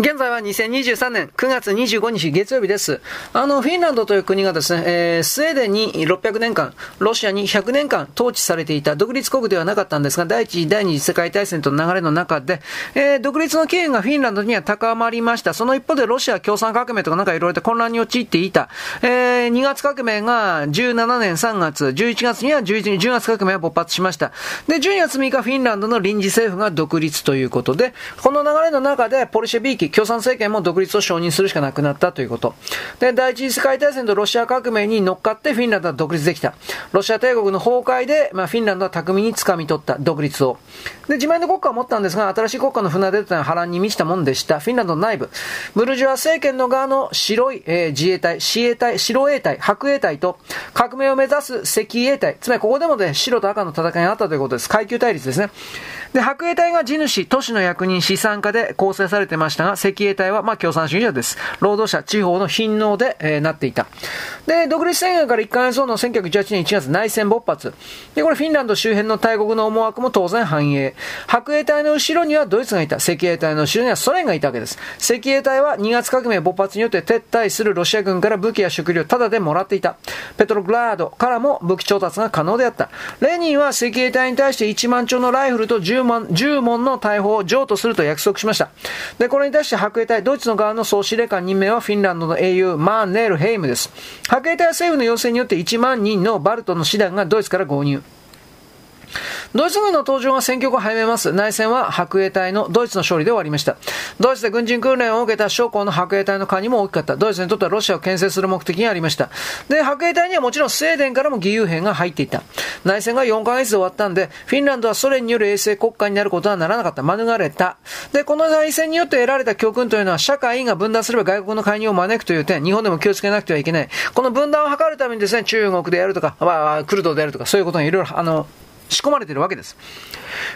現在は2023年9月25日月曜日です。あの、フィンランドという国がですね、えー、スウェーデンに600年間、ロシアに100年間統治されていた独立国ではなかったんですが、第一次、第二次世界大戦との流れの中で、えー、独立の機運がフィンランドには高まりました。その一方でロシア共産革命とかなんかいろいろと混乱に陥っていた。えー、2月革命が17年3月、11月には11 10月革命が勃発しました。で、12月3日フィンランドの臨時政府が独立ということで、この流れの中でポルシェビーキ、共産政権も独立を承認するしかなくなったということ。で、第一次世界大戦とロシア革命に乗っかってフィンランドは独立できた。ロシア帝国の崩壊で、まあ、フィンランドは巧みに掴み取った独立を。で、自前の国家を持ったんですが、新しい国家の船出というのは波乱に満ちたもんでした。フィンランドの内部。ブルジュア政権の側の白い、えー、自衛隊、死衛隊、白衛隊、白衛隊と、革命を目指す赤衛隊。つまりここでもね、白と赤の戦いがあったということです。階級対立ですね。で、白衛隊が地主、都市の役人、資産家で構成されてましたが、赤衛隊は、まあ、共産主義者です。労働者、地方の貧農で、えー、なっていた。で、独立宣言から1ヶ月後の1918年1月内戦勃発。で、これフィンランド周辺の大国の思惑も当然反映。白衛隊の後ろにはドイツがいた。赤衛隊の後ろにはソ連がいたわけです。赤衛隊は2月革命勃発によって撤退するロシア軍から武器や食料をタダでもらっていた。ペトログラードからも武器調達が可能であった。レニンは赤衛隊に対して1万丁のライフルと10万、10門の大砲を譲渡すると約束しました。で、これに対して白衛隊、ドイツの側の総司令官任命はフィンランドの英雄、マーネールヘイムです。白衛隊は政府の要請によって1万人のバルトの師団がドイツから合入。ドイツ軍の登場が戦局を早めます。内戦は白衛隊のドイツの勝利で終わりました。ドイツで軍人訓練を受けた将校の白衛隊の加入も大きかった。ドイツにとってはロシアを牽制する目的にありました。で、白衛隊にはもちろんスウェーデンからも義勇兵が入っていた。内戦が4ヶ月で終わったんで、フィンランドはソ連による衛星国家になることはならなかった。免れた。で、この内戦によって得られた教訓というのは、社会が分断すれば外国の介入を招くという点、日本でも気をつけなくてはいけない。この分断を図るためにですね、中国でやるとか、まあ、クルドでやるとか、そういうことにいろいろ、あの、仕込まれているわけです。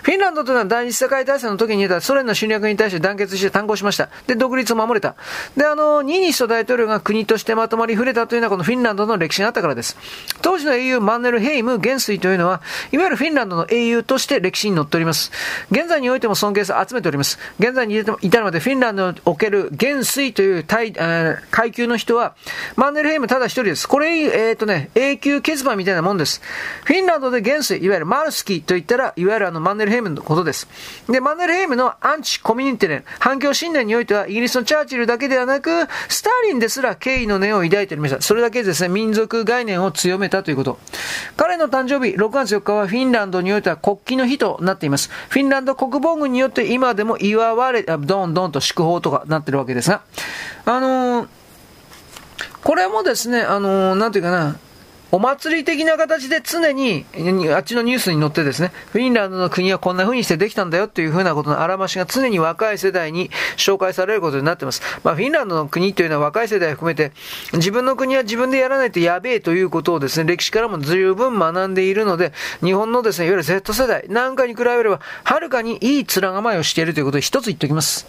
フィンランドというのは第二次世界大戦の時に言たソ連の侵略に対して団結して単行しました。で、独立を守れた。で、あの、ニーニスト大統領が国としてまとまり触れたというのはこのフィンランドの歴史があったからです。当時の英雄マンネルヘイム元帥というのは、いわゆるフィンランドの英雄として歴史に載っております。現在においても尊敬を集めております。現在に至るまでフィンランドにおける元帥という階級の人は、マンネルヘイムただ一人です。これ、えっ、ー、とね、永久欠番みたいなもんです。フィンランドで元帥、いわゆるマルスキーといったら、いわゆるあのマンネルヘイムのことです。で、マンネルヘイムのアンチコミュニティン、反共信念においては、イギリスのチャーチルだけではなく、スターリンですら敬意の念を抱いておりました。それだけですね、民族概念を強めたということ。彼の誕生日、6月4日はフィンランドにおいては国旗の日となっています。フィンランド国防軍によって今でも祝われ、どんどんと祝砲とかなってるわけですが、あのー、これもですね、あのー、なんていうかな、お祭り的な形で常に、あっちのニュースに載ってですね、フィンランドの国はこんな風にしてできたんだよっていう風なことのあらましが常に若い世代に紹介されることになってます。まあ、フィンランドの国というのは若い世代を含めて、自分の国は自分でやらないとやべえということをですね、歴史からも十分学んでいるので、日本のですね、いわゆる Z 世代なんかに比べれば、はるかにいい面構えをしているということで一つ言っておきます。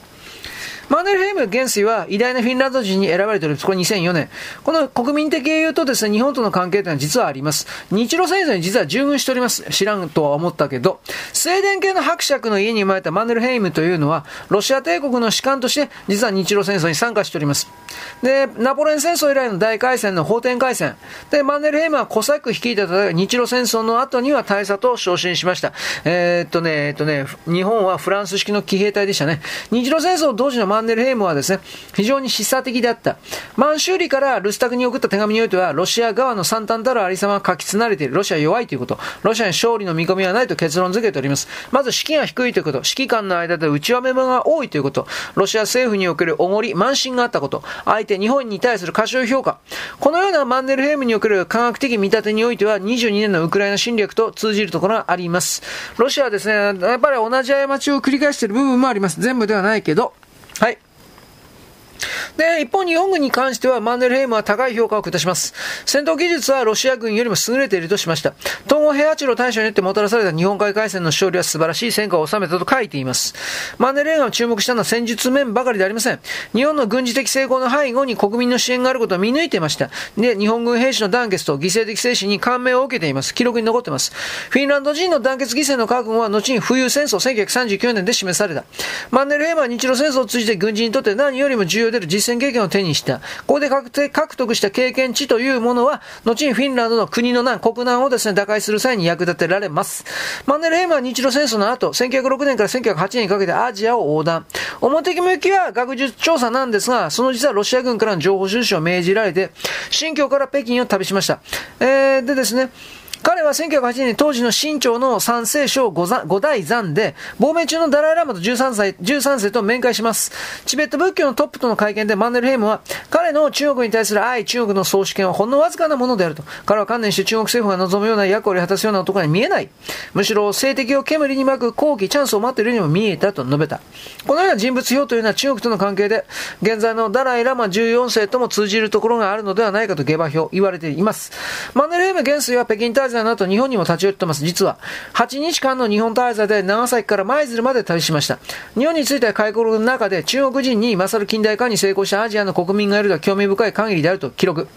マネルヘイム元帥は偉大なフィンランド人に選ばれているこれ2004年。この国民的英雄とですね、日本との関係というのは実はあります。日露戦争に実は従軍しております。知らんとは思ったけど、スウェーデン系の伯爵の家に生まれたマンネルヘイムというのは、ロシア帝国の士官として、実は日露戦争に参加しております。で、ナポレオン戦争以来の大会戦の奉天会戦。で、マンネルヘイムはコサック率いた日露戦争の後には大佐と昇進しました。えー、っとね、えっとね、日本はフランス式の騎兵隊でしたね。日露戦争同時のマンネルヘイムはですね、非常に示唆的であった。満州里からルスタクに送った手紙においては、ロシア側の惨憺たるありさまが書き連れている。ロシア弱いということ。ロシアに勝利の見込みはないと結論付けております。まず、士気が低いということ。指揮官の間で内輪めが多いということ。ロシア政府におけるおごり、慢心があったこと。相手、日本に対する過小評価。このようなマンネルヘイムにおける科学的見立てにおいては、22年のウクライナ侵略と通じるところがあります。ロシアはですね、やっぱり同じ過ちを繰り返している部分もあります。全部ではないけど。はい。で、一方日本軍に関してはマンネルヘイムは高い評価を下します。戦闘技術はロシア軍よりも優れているとしました。東郷平八郎大将によってもたらされた日本海海戦の勝利は素晴らしい戦果を収めたと書いています。マンネルヘイムを注目したのは戦術面ばかりでありません。日本の軍事的成功の背後に国民の支援があることを見抜いていました。で、日本軍兵士の団結と犠牲的精神に感銘を受けています。記録に残っています。フィンランド人の団結犠牲の覚悟は後に冬戦争1939年で示された。マンネルヘイムは日露戦争を通じて軍人にとって何よりも重要である実戦経験を手にした。ここで獲得した経験値というものは、後にフィンランドの国の難、国難をですね、打開する際に役立てられます。マンネルヘイムは日露戦争の後、1906年から1908年にかけてアジアを横断。表向きは学術調査なんですが、その実はロシア軍からの情報収集を命じられて、新疆から北京を旅しました。えー、でですね、彼は1908年当時の新朝の三世省五代山で、亡命中のダライラマと13歳、13世と面会します。チベット仏教のトップとの会見でマンネルヘイムは、彼の中国に対する愛、中国の総主権はほんのわずかなものであると。彼は観念して中国政府が望むような役割を果たすような男に見えない。むしろ政敵を煙に巻く後期チャンスを待っているようにも見えたと述べた。このような人物表というのは中国との関係で、現在のダライラマ14世とも通じるところがあるのではないかと下馬評言われています。マンネルヘイム元帥は北京滞在の後日本にも立ち寄ってます。実は、8日間の日本滞在で長崎から舞鶴まで旅しました。日本については開国の中で中国人に勝る近代化に成功したアジアの国民がいるとは興味深い限りであると記録。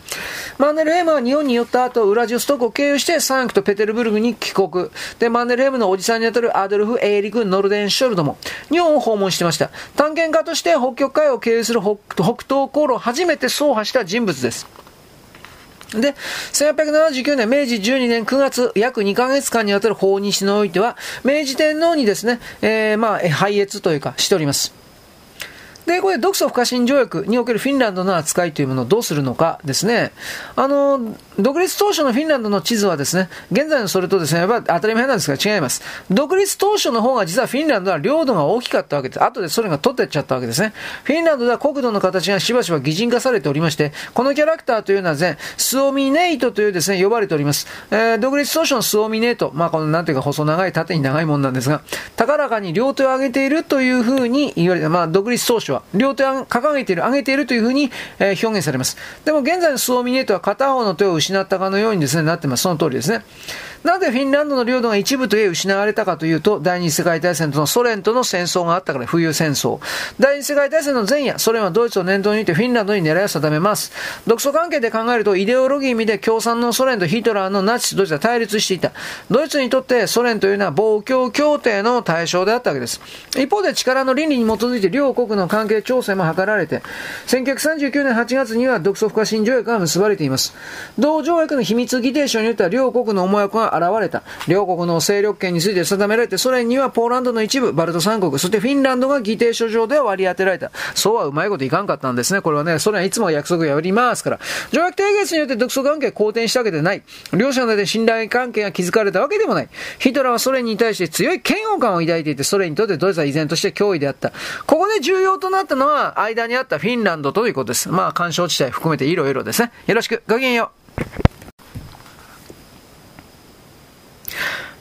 マンネルヘムは日本に寄った後、ウラジオストクを経由してサンクトペテルブルグに帰国。で、マンネルヘムのおじさんにあたるアドルフ・エーリク・ノルデンショルドも日本を訪問してました。探検家として北極海を経由する北東航路を初めて走破した人物です。で、1879年、明治12年9月、約2ヶ月間にわたる法日においては、明治天皇にですね、えー、まあ、拝謁というか、しております。で、これ、独ソ不可侵条約におけるフィンランドの扱いというものをどうするのかですね。あの、独立当初のフィンランドの地図はですね、現在のそれとですね、やっぱ当たり前なんですが違います。独立当初の方が実はフィンランドは領土が大きかったわけです。後でソ連が取っていっちゃったわけですね。フィンランドでは国土の形がしばしば擬人化されておりまして、このキャラクターというのは全、スオミネイトというですね、呼ばれております。えー、独立当初のスオミネイト、まあこのなんていうか細長い縦に長いもんなんですが、高らかに両手を上げているというふうに言われて、まあ独立当初は、両手を掲げている、上げているというふうに、えー、表現されます。でも現在のスオミネートは片方の手を失ったかのようにですね、なってます。その通りですね。なぜフィンランドの領土が一部といえ失われたかというと、第二次世界大戦とのソ連との戦争があったから、冬戦争。第二次世界大戦の前夜、ソ連はドイツを念頭に置いてフィンランドに狙いを定めます。独ソ関係で考えると、イデオロギー意味で共産のソ連とヒトラーのナチス、ドイツは対立していた。ドイツにとってソ連というのは防共協定の対象であったわけです。一方で力の倫理に基づいて両国の関係調整も図られて、1939年8月には独ソ不可侵条約が結ばれています。同条約の秘密議定書によっては両国の思惑が現れた。両国の勢力圏について定められて、ソ連にはポーランドの一部、バルト三国、そしてフィンランドが議定書上では割り当てられた。そうはうまいこといかんかったんですね。これはね、ソ連はいつも約束を破りますから。条約締結によって独ソ関係好転したわけでない。両者の間で信頼関係が築かれたわけでもない。ヒトラーはソ連に対して強い嫌悪感を抱いていて、ソ連にとってドイツは依然として脅威であった。ここで重要となったのは、間にあったフィンランドということです。まあ、干渉地帯含めていろいろですね。よろしく。ごきげんよう。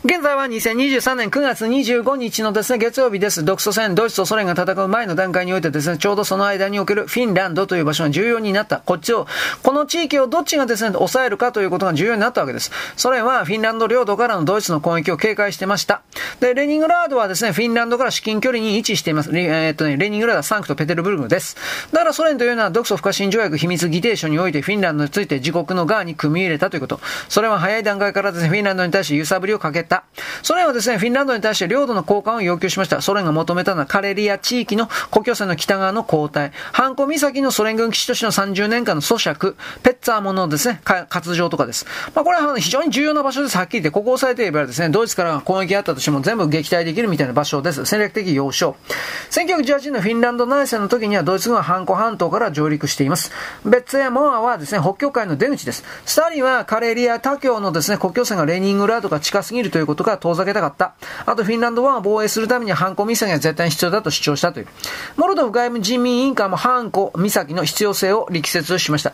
現在は2023年9月25日のですね、月曜日です。独ソ戦、ドイツとソ連が戦う前の段階においてですね、ちょうどその間におけるフィンランドという場所が重要になった。こっちを、この地域をどっちがですね、抑えるかということが重要になったわけです。ソ連はフィンランド領土からのドイツの攻撃を警戒してました。で、レニングラードはですね、フィンランドから至近距離に位置しています。えー、っとね、レニングラードはサンクトペテルブルグです。だからソ連というのは独ソ不可侵条約秘密議定書においてフィンランドについて自国の側に組み入れたということ。それは早い段階からですね、フィンランドに対して揺さぶりをかけた。ソ連はですね、フィンランドに対して領土の交換を要求しました。ソ連が求めたのはカレリア地域の国境線の北側の交代、ハンコ岬のソ連軍基地としての30年間の租借、ペッツァーものですね、活場とかです。まあ、これは非常に重要な場所です。はっきり言って、ここを押さえていればですね、ドイツから攻撃があったとしても全部撃退できるみたいな場所です。戦略的要衝。1918年のフィンランド内戦の時にはドイツ軍はハンコ半島から上陸しています。ベッツやモアはですね、北極海の出口です。スターリンはカレリア他境のですね、国境線がレニングラードが近すぎるといういうことが遠ざけたかった。あと、フィンランド湾を防衛するために反抗岬が絶対に必要だと主張したという。モルドフ外務人民委員会も反抗岬の必要性を力説しました。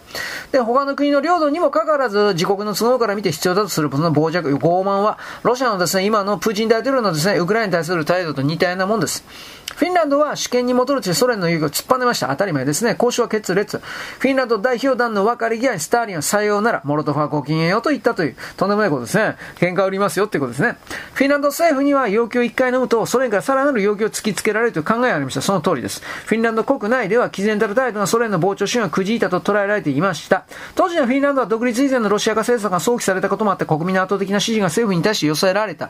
で、他の国の領土にもかかわらず、自国の都合から見て必要だとすることの傍若、傲慢は、ロシアのですね、今のプーチン大統領のですね、ウクライナに対する態度と似たようなもんです。フィンランドは主権に戻るとソ連の遊戯を突っぱねました。当たり前ですね。交渉は決裂。フィンランド代表団の別れ際にスターリンはさようなら、モロトフはご機嫌よと言ったという、とんでもないことですね。喧嘩売りますよっていうことですね。ねフィンランド政府には要求を1回飲むと、ソ連からさらなる要求を突きつけられるという考えがありました。その通りです。フィンランド国内では、毅然たる態度がソ連の膨張主義がくじいたと捉えられていました。当時のフィンランドは独立以前のロシア化政策が想起されたこともあって、国民の圧倒的な支持が政府に対して寄せられた。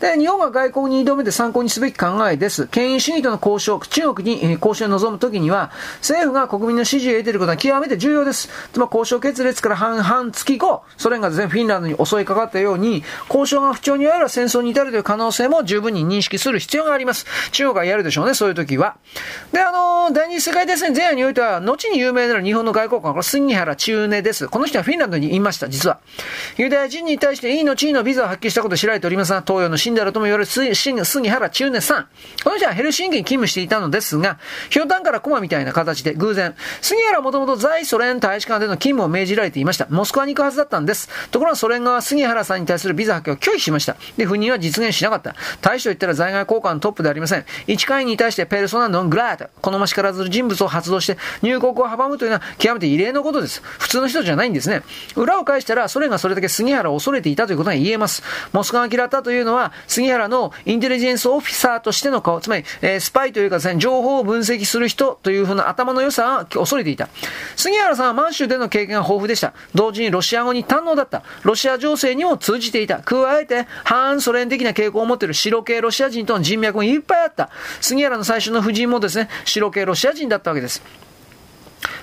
で、日本が外交に挑めて参考にすべき考えです。権威主義との交渉、中国に交渉に臨むときには、政府が国民の支持を得ていることは極めて重要です。つまり交渉決裂から半々月後、ソ連がですね、フィンランドに襲いかかったように、交渉が不調にあれば戦争に至るという可能性も十分に認識する必要があります。中国がやるでしょうね、そういう時は。で、あの、第二次世界大戦前夜においては、後に有名な日本の外交官、これ杉原中根です。この人はフィンランドにいました、実は。ユダヤ人に対していいの地位のビザを発揮したことを知られておりますが、東洋の信だとも言われる杉原中根さん。この人はヘルシンキに勤務していたのですが、ひょうたんからコマみたいな形で偶然、杉原はもともと在ソ連大使館での勤務を命じられていました。モスクワに行くはずだったんです。ところがソ連側は杉原さんに対するビザ発揮を拒否しました。で、赴任は実現しなかった。大使と言ったら在外交換のトップでありません。一会員に対してペルソナノングラート、このましからずる人物を発動して入国を阻むというのは極めて異例のことです。普通の人じゃないんですね。裏を返したら、ソ連がそれだけ杉原を恐れていたということが言えます。モスクワが嫌ったというのは、杉原のインテリジェンスオフィサーとしての顔、つまり、えー、スパイというかですね、情報を分析する人というふうな頭の良さは恐れていた。杉原さんは満州での経験が豊富でした。同時にロシア語に堪能だった。ロシア情勢にも通じていた。加えて、反ソ連的な傾向を持っている白系ロシア人との人脈もいっぱいあった。杉原の最初の夫人もですね、白系ロシア人だったわけです。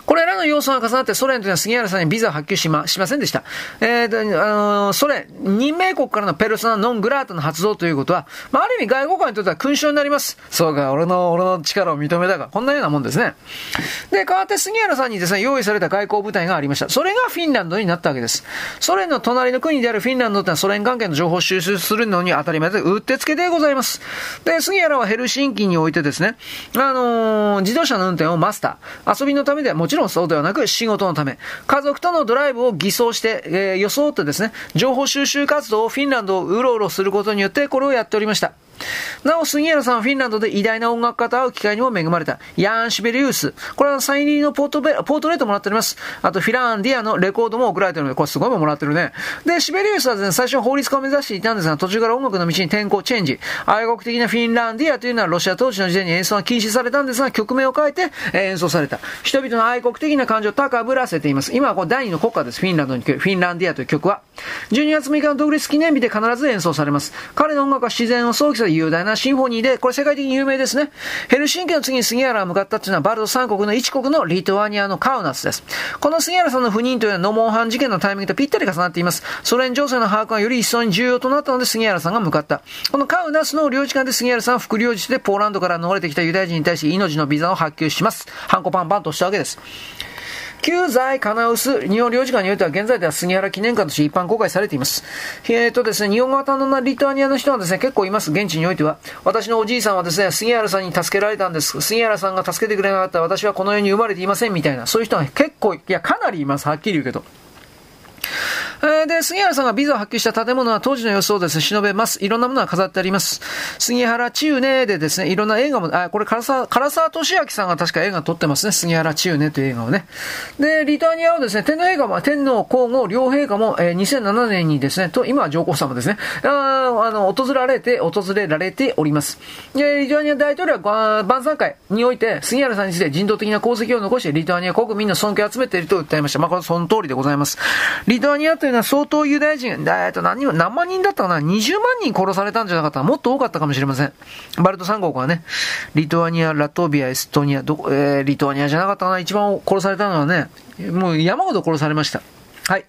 これらの要素が重なってソ連というのは杉原さんにビザを発給しま、しませんでした。えー、あのー、ソ連、任命国からのペルソナノングラートの発動ということは、まあ、ある意味外交官にとっては勲章になります。そうか、俺の、俺の力を認めたか。こんなようなもんですね。で、代わって杉原さんにですね、用意された外交部隊がありました。それがフィンランドになったわけです。ソ連の隣の国であるフィンランドというのはソ連関係の情報を収集するのに当たり前で、うってつけでございます。で、杉原はヘルシンキにおいてですね、あのー、自動車の運転をマスター。遊びのためではもちろんそうではなく、仕事のため、家族とのドライブを偽装して、えー、装ってですね、情報収集活動をフィンランドをうろうろすることによって、これをやっておりました。なお、杉原さんはフィンランドで偉大な音楽家と会う機会にも恵まれた。ヤン・シベリウス。これはサイン入りのポートベポートレートもらっております。あと、フィランディアのレコードも送られてるので、これすごいももらってるね。で、シベリウスはですね、最初法律家を目指していたんですが、途中から音楽の道に転向、チェンジ。愛国的なフィンランディアというのはロシア統治の時点に演奏が禁止されたんですが、曲名を変えて、演奏された。人々の愛国的な感情を高ぶらせています。今はこれ第二の国家です。フィンランドにフィンランディアという曲は。12月6日の独立記念日で必ず演奏されます。彼の音楽は自然を想起する雄大なシンフォニーで、これ世界的に有名ですね。ヘルシンキの次に杉原が向かったっていうのは、バルト三国の一国のリトアニアのカウナスです。この杉原さんの赴任というのは、ノモンハン事件のタイミングとぴったり重なっています。ソ連情勢の把握がより一層に重要となったので、杉原さんが向かった。このカウナスの領事館で杉原さんは副領事でポーランドから逃れてきたユダヤ人に対して命のビザを発給します。ハンコパンパンとしたわけです。旧在カナウス日本領事館においては現在では杉原記念館として一般公開されています。えっ、ー、とですね、日本語型のリトアニアの人はですね、結構います。現地においては。私のおじいさんはですね、杉原さんに助けられたんです。杉原さんが助けてくれなかったら私はこの世に生まれていませんみたいな、そういう人は結構、いや、かなりいます。はっきり言うけど。えー、で、杉原さんがビザを発揮した建物は当時の様子をですね、忍べます。いろんなものが飾ってあります。杉原中根でですね、いろんな映画も、あ、これ唐沢、唐沢俊明さんが確か映画撮ってますね。杉原中根という映画をね。で、リトアニアはですね、天皇映画も、天皇皇后両陛下も、えー、2007年にですね、と、今は上皇様ですね、ああの、訪られて、訪れられております。で、リトアニア大統領は晩餐会において、杉原さんについて人道的な功績を残して、リトアニア国民の尊敬を集めていると訴えました。まあ、これその通りでございます。リトアニアというのは相当ユダヤ人、えっと何、何万人だったかな ?20 万人殺されたんじゃなかったもっと多かったかもしれません。バルト3国はね、リトアニア、ラトビア、エストニア、ど、えー、リトアニアじゃなかったかな？一番殺されたのはね、もう山ほど殺されました。はい。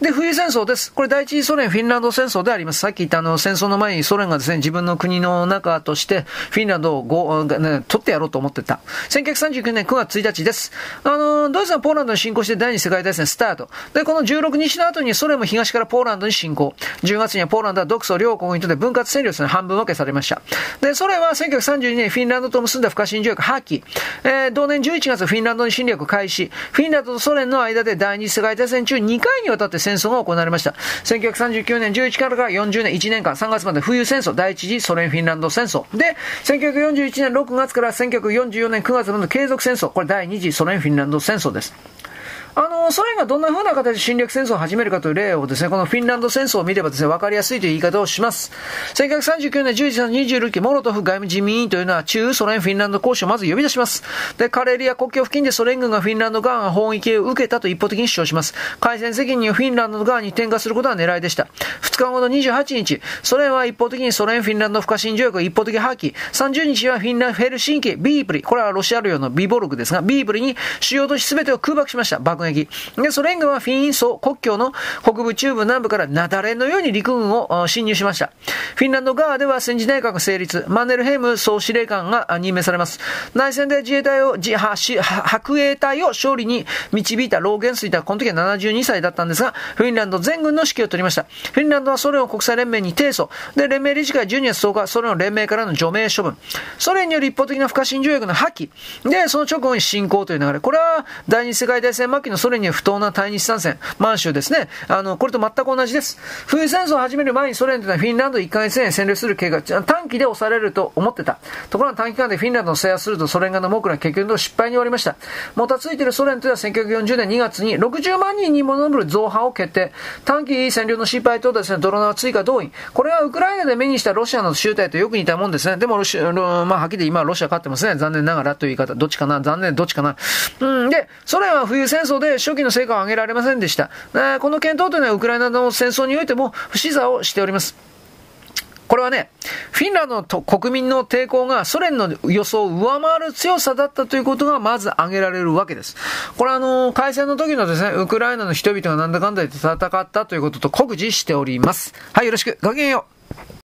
で、冬戦争です。これ第一次ソ連フィンランド戦争であります。さっき言ったあの戦争の前にソ連がですね、自分の国の中としてフィンランドをご、ね、取ってやろうと思ってた。1939年9月1日です。あの、ドイツがポーランドに侵攻して第二次世界大戦スタート。で、この16日の後にソ連も東からポーランドに侵攻。10月にはポーランドは独ソ両国にとって分割占領する半分分けされました。で、ソ連は1932年フィンランドと結んだ不可侵条約破棄。えー、同年11月フィンランドに侵略開始。フィンランドとソ連の間で第二次世界大戦中回にわたって戦争が行われました。1939年11からから40年1年間3月まで冬戦争、第一次ソ連フィンランド戦争。で、1941年6月から1944年9月まで継続戦争。これ第二次ソ連フィンランド戦争です。あの、ソ連がどんな風な形で侵略戦争を始めるかという例をですね、このフィンランド戦争を見ればですね、わかりやすいという言い方をします。1939年11月26日、モロトフ外務人民委員というのは中ソ連フィンランド交渉をまず呼び出します。で、カレリア国境付近でソ連軍がフィンランド側が砲撃を受けたと一方的に主張します。開戦責任をフィンランド側に転嫁することが狙いでした。2日後の28日、ソ連は一方的にソ連フィンランド不可侵条約を一方的破棄。30日はフィンランドヘルシンキ、ビープリ、これはロシア領のビボルグですが、ビープリに主要都市全てを空爆しました。爆撃。で、それ連軍はフィンソ国境の北部、中部、南部から雪崩のように陸軍を侵入しました。フィンランド側では戦時内閣成立、マネルヘイム総司令官が任命されます。内戦で自衛隊を、自白衛隊を勝利に導いたローゲンスイター、この時は72歳だったんですが、フィンランド全軍の指揮を取りました。フィンランドはソ連を国際連盟に提訴。で、連盟理事会12月10日、ソ連の連盟からの除名処分。ソ連による一方的な不可侵条約の破棄。で、その直後に侵攻という流れ。これは第二次世界大戦末期のソ連に不当な対日参戦、満州ですね。あの、これと全く同じです。冬戦争を始める前にソ連というのはフィンランド1ヶ月で占領する計画、短期で押されると思ってた。ところが短期間でフィンランドを制圧するとソ連側の目論結局の失敗に終わりました。もたついているソ連というのは1940年2月に60万人にも上る増派を決定。短期占領の失敗とですね、泥縄追加動員。これはウクライナで目にしたロシアの集隊とよく似たもんですね。でもロシア、まあ、はっきり今ロシア勝ってますね。残念ながらという言い方。どっちかな？残念、どっちかな？うん、で、ソ連は冬戦争でで初期の成果を上げられませんでした。。えこの検討というのはウクライナの戦争においても不死座をしております。これはね、フィンランドの国民の抵抗がソ連の予想を上回る強さだったということがまず挙げられるわけです。これはあの、開戦の時のですね、ウクライナの人々がなんだかんだ言って戦ったということと酷似しております。はい、よろしく。ごきげんよう。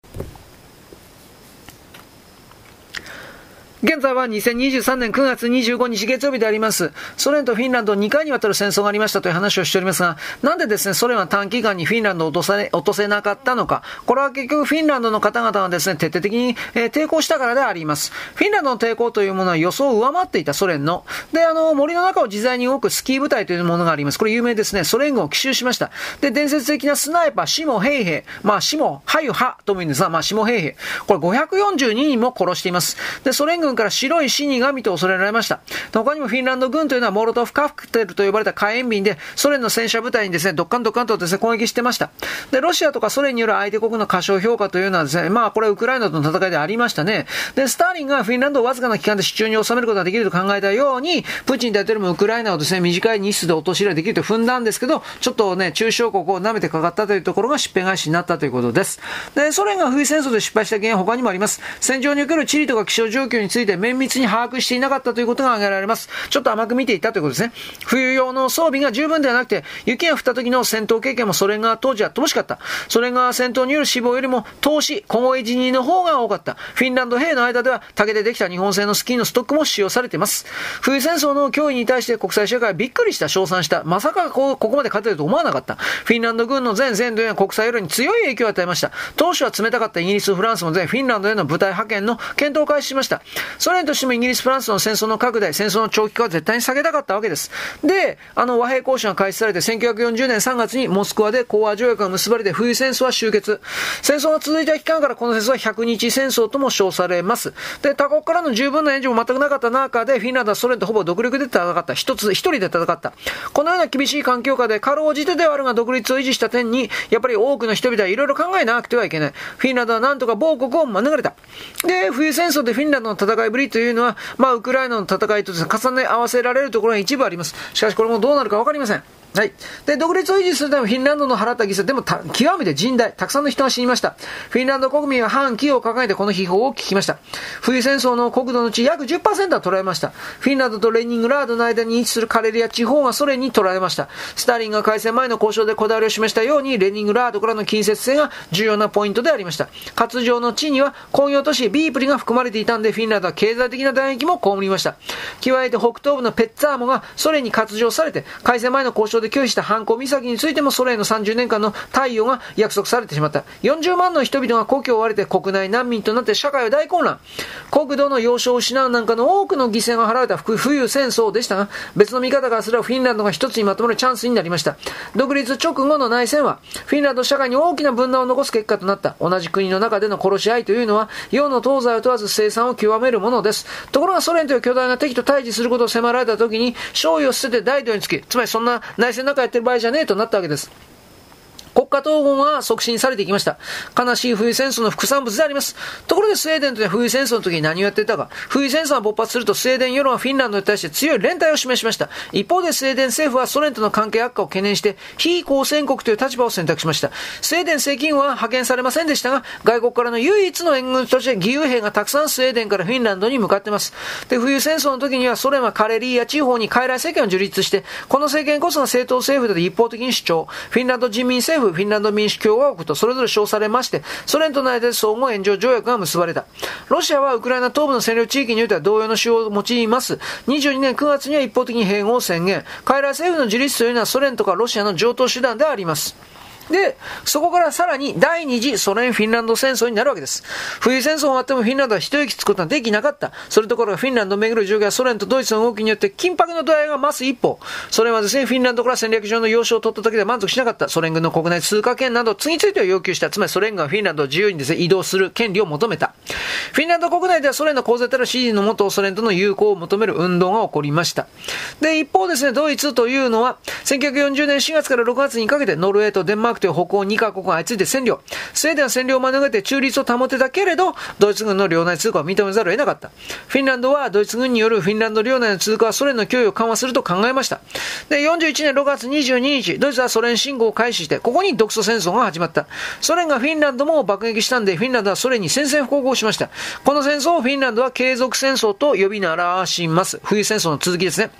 現在は2023年9月25日月曜日であります。ソ連とフィンランド2回にわたる戦争がありましたという話をしておりますが、なんでですね、ソ連は短期間にフィンランドを落とされ、落とせなかったのか。これは結局フィンランドの方々がですね、徹底的に、えー、抵抗したからであります。フィンランドの抵抗というものは予想を上回っていたソ連の。で、あの、森の中を自在に動くスキー部隊というものがあります。これ有名ですね。ソ連軍を奇襲しました。で、伝説的なスナイパー、シモヘイヘイ。まあ、シモ、ハユハとも言うんですが、まあ、シモヘイヘイ。これ542人も殺しています。で、ソ連軍から白い死に神と恐れられました。他にもフィンランド軍というのはモロトフカクテルと呼ばれた火炎瓶でソ連の戦車部隊にですね、ドッカンドッカンとですね、攻撃してました。で、ロシアとかソ連による相手国の過小評価というのはですね、まあこれウクライナとの戦いでありましたね。で、スターリンがフィンランドをわずかな期間で手中に収めることができると考えたように、プーチン大統領もウクライナをですね、短い日数で落とし入れできると踏んだんですけど、ちょっとね、中小国を舐めてかかったというところが失敗返しになったということです。で、ソ連が冬戦争で失敗した原因は他にもあります。戦場における地理とか気象状況について綿密に把握していなかったということが挙げられます。ちょっと甘く見ていたということですね。冬用の装備が十分ではなくて、雪が降った時の戦闘経験もソ連側当時は乏しかった。ソ連側戦闘による死亡よりも投資、小越死にの方が多かった。フィンランド兵の間では竹でできた日本製のスキーのストックも使用されています。冬戦争の脅威に対して国際社会はびっくりした、称賛した。まさかここまで勝てると思わなかった。フィンランド軍の全戦闘や国際世論に強い影響を与えました。当初は冷たかったイギリス、フランスも全フィンランドへの部隊派遣の検討を開始しました。ソ連としてもイギリス、フランスの戦争の拡大、戦争の長期化は絶対に下げたかったわけです。で、あの和平交渉が開始されて1940年3月にモスクワで講和条約が結ばれて冬戦争は終結。戦争が続いた期間からこの戦争は100日戦争とも称されます。で、他国からの十分な援助も全くなかった中でフィンランドはソ連とほぼ独立で戦った。一つ、一人で戦った。このような厳しい環境下でかろうじてではあるが独立を維持した点に、やっぱり多くの人々はいろいろ考えなくてはいけない。フィンランドはなんとか某国を免れた。で、冬戦争でフィンランドの戦いぶりというのは、まあ、ウクライナの戦いと重ね合わせられるところが一部あります。しかしこれもどうなるか分かりません。はい。で、独立を維持するためフィンランドの払った犠牲、でも極めて甚大、たくさんの人が死にました。フィンランド国民は反旗を抱えてこの秘宝を聞きました。冬戦争の国土のうち約10%は取られました。フィンランドとレニングラードの間に位置するカレリア地方がソ連に取られました。スターリンが開戦前の交渉でこだわりを示したように、レニングラードからの近接性が重要なポイントでありました。活上の地には工業都市ビープリが含まれていたんで、フィンランドは経済的な打撃も被りました。加えて北東部のペッツァーモがソ連に割譲されて、開戦前の交渉で拒否した反抗岬についてもソ連の30年間の貸与が約束されてしまった。40万の人々が故郷を追われて国内難民となって社会は大混乱。国土の要衝を失うなんかの多くの犠牲が払われた冬戦争でしたが、別の見方からすればフィンランドが一つにまとまるチャンスになりました。独立直後の内戦は、フィンランド社会に大きな分断を残す結果となった。同じ国の中での殺し合いというのは、世の東西を問わず生産を極めるものです。ところがソ連という巨大な敵と対峙することを迫られた時に、勝利を捨てて大統領につき、つまりそんな内戦なんかやってる場合じゃねえとなったわけです。国家統合が促進されていきました。悲しい冬戦争の副産物であります。ところでスウェーデンというのは冬戦争の時に何をやっていたか。冬戦争が勃発するとスウェーデン世論はフィンランドに対して強い連帯を示しました。一方でスウェーデン政府はソ連との関係悪化を懸念して非公戦国という立場を選択しました。スウェーデン政権は派遣されませんでしたが、外国からの唯一の援軍として義勇兵がたくさんスウェーデンからフィンランドに向かっています。で、冬戦争の時にはソ連はカレリーや地方に傀儡政権を樹立して、この政権こそが正当政府だと一方的に主張。フィンランド人民政府、フィンランド民主共和国とそれぞれ称されまして、ソ連との間で相互援助条約が結ばれた。ロシアはウクライナ東部の占領地域においては同様の手法を用います。22年9月には一方的に併合を宣言。傀儡政府の自立というのはソ連とかロシアの上等手段であります。で、そこからさらに第二次ソ連・フィンランド戦争になるわけです。冬戦争終わってもフィンランドは一息つくことはできなかった。それところがフィンランドをめぐる状況はソ連とドイツの動きによって緊迫の度合いが増す一方。それはですね、フィンランドから戦略上の要衝を取った時では満足しなかった。ソ連軍の国内通過権など次々と要求した。つまりソ連軍はフィンランドを自由にですね、移動する権利を求めた。フィンランド国内ではソ連の公然たる支持のもとソ連との友好を求める運動が起こりました。で、一方ですね、ドイツというのは、1940年4月から6月にかけてノルウェーとデンマークという北欧2カ国が相次いで占領。スウェーデンは占領を免れて中立を保てたけれど、ドイツ軍の領内通過を認めざるを得なかった。フィンランドはドイツ軍によるフィンランド領内の通過はソ連の脅威を緩和すると考えました。で、41年6月22日、ドイツはソ連侵攻を開始して、ここに独ソ戦争が始まった。ソ連がフィンランドも爆撃したんで、フィンランドはソ連に宣戦布告をしました。この戦争をフィンランドは継続戦争と呼び鳴らします。冬戦争の続きですね。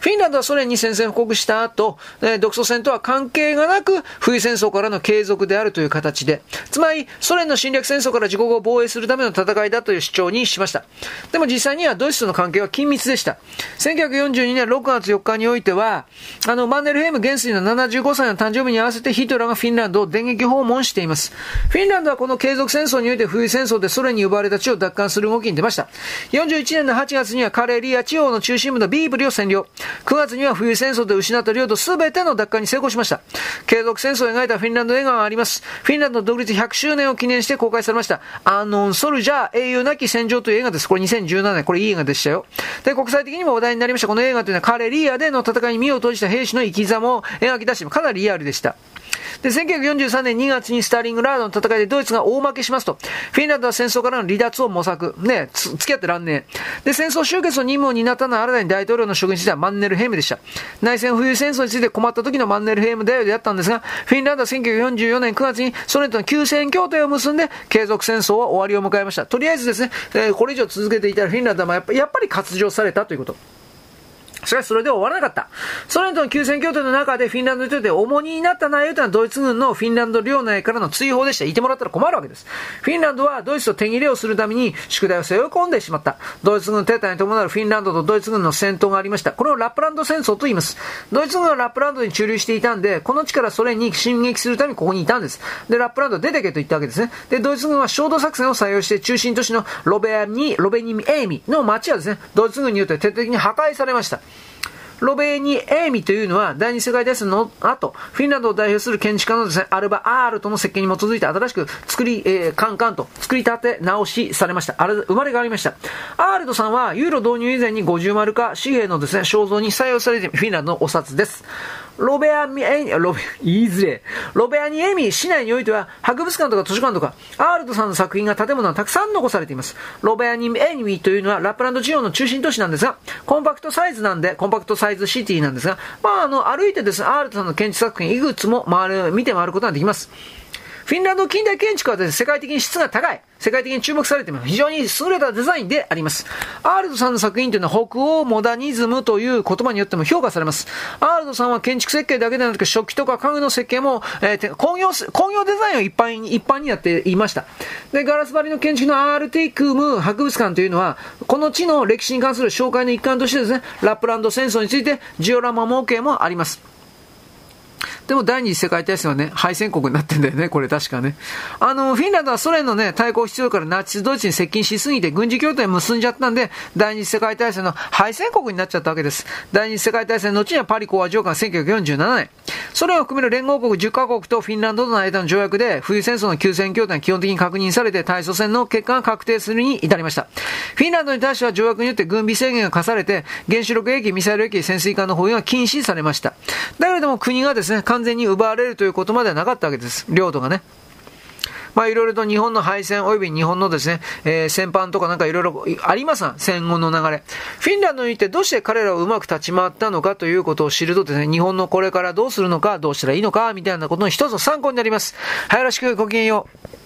フィンランドはソ連に宣戦布告した後、独ソ戦とは関係がなく、冬戦争からの継続であるという形で、つまりソ連の侵略戦争から自国を防衛するための戦いだという主張にしました。でも実際にはドイツとの関係は緊密でした。1942年6月4日においては、あの、マンネルヘイム元帥の75歳の誕生日に合わせてヒトラーがフィンランドを電撃訪問しています。フィンランドはこの継続戦争において冬戦争でソ連に奪われた地を奪還する動きに出ました。41年の8月にはカレリア地方の中心部のビーブリを占領。9月には冬戦争で失った領土すべての奪還に成功しました。継続戦争考えたフィンランド映画があります。フィンランド独立100周年を記念して公開されました。アンノンソルジャー英雄なき戦場という映画です。これ2017年。これいい映画でしたよ。で、国際的にも話題になりました。この映画というのはカレリアでの戦いに身を閉じた兵士の生き様を描き出してかなりリアルでした。で、1943年2月にスターリングラードの戦いでドイツが大負けしますと、フィンランドは戦争からの離脱を模索。ね、付き合ってらんねえ。で、戦争終結の任務を担ったのは新たに大統領の職についてはマンネルヘイムでした。内戦冬戦争について困った時のマンネルヘイムだよであったんですが、フィンランドは1944年9月にソ連との休戦協定を結んで、継続戦争は終わりを迎えました。とりあえずですね、えー、これ以上続けていたらフィンランドはやっぱやっぱり割譲されたということ。しかしそれで終わらなかった。ソ連との休戦協定の中でフィンランドにとって重荷になった内容というのはドイツ軍のフィンランド領内からの追放でした。いてもらったら困るわけです。フィンランドはドイツと手切れをするために宿題を背負い込んでしまった。ドイツ軍撤退に伴うフィンランドとドイツ軍の戦闘がありました。これをラップランド戦争と言います。ドイツ軍はラップランドに駐留していたんで、この地からソ連に進撃するためにここにいたんです。で、ラップランド出てけと言ったわけですね。で、ドイツ軍は焦土作戦を採用して中心都市のロベアに、ロヴァニエミの町はですね、ドイツ軍によって徹底的に破壊されました。ロヴァニエミというのは、第二次世界大戦の後、フィンランドを代表する建築家のですね、アルヴァ・アールトの設計に基づいて新しく作り、えー、カンカンと作り立て直しされました。あれ、生まれ変わりました。アールドさんは、ユーロ導入以前に50丸化紙幣のですね、肖像に採用されてフィンランドのお札です。ロベアミエロベ、言いづれ。ロベアニエミ市内においては、博物館とか図書館とか、アールドさんの作品が建物がたくさん残されています。ロベアニエミというのは、ラップランド地方の中心都市なんですが、コンパクトサイズなんで、コンパクトサイズシティなんですが、まあ、あの、歩いてですね、アールドさんの建築作品いくつも回る、見て回ることができます。フィンランド近代建築はですね、世界的に質が高い。世界的に注目されています。非常に優れたデザインであります。アールドさんの作品というのは北欧モダニズムという言葉によっても評価されます。アールドさんは建築設計だけではなく食器とか家具の設計も、えー、工業、工業デザインを一般に、一般にやっていました。で、ガラス張りの建築のアールテイクム博物館というのは、この地の歴史に関する紹介の一環としてですね、ラップランド戦争についてジオラマ模型もあります。でも第二次世界大戦はね、敗戦国になってんだよね、これ確かね。あの、フィンランドはソ連のね、対抗必要からナチスドイツに接近しすぎて軍事協定結んじゃったんで、第二次世界大戦の敗戦国になっちゃったわけです。第二次世界大戦の後にはパリ講和条項1947年。ソ連を含める連合国10カ国とフィンランドとの間の条約で、冬戦争の休戦協定が基本的に確認されて、対祖戦の結果が確定するに至りました。フィンランドに対しては条約によって軍備制限が課されて、原子力兵器、ミサイル兵器、潜水艦の保有が禁止されました。だけれども国がですね、完全に奪われるということまではなかったわけです。領土がね。まあいろいろと日本の敗戦及び日本のですね、えー、戦犯とかなんかいろいろあります戦後の流れ。フィンランドに行ってどうして彼らをうまく立ち回ったのかということを知るとですね、日本のこれからどうするのか、どうしたらいいのか、みたいなことの一つの参考になります。はい、よろしくごきげんよう。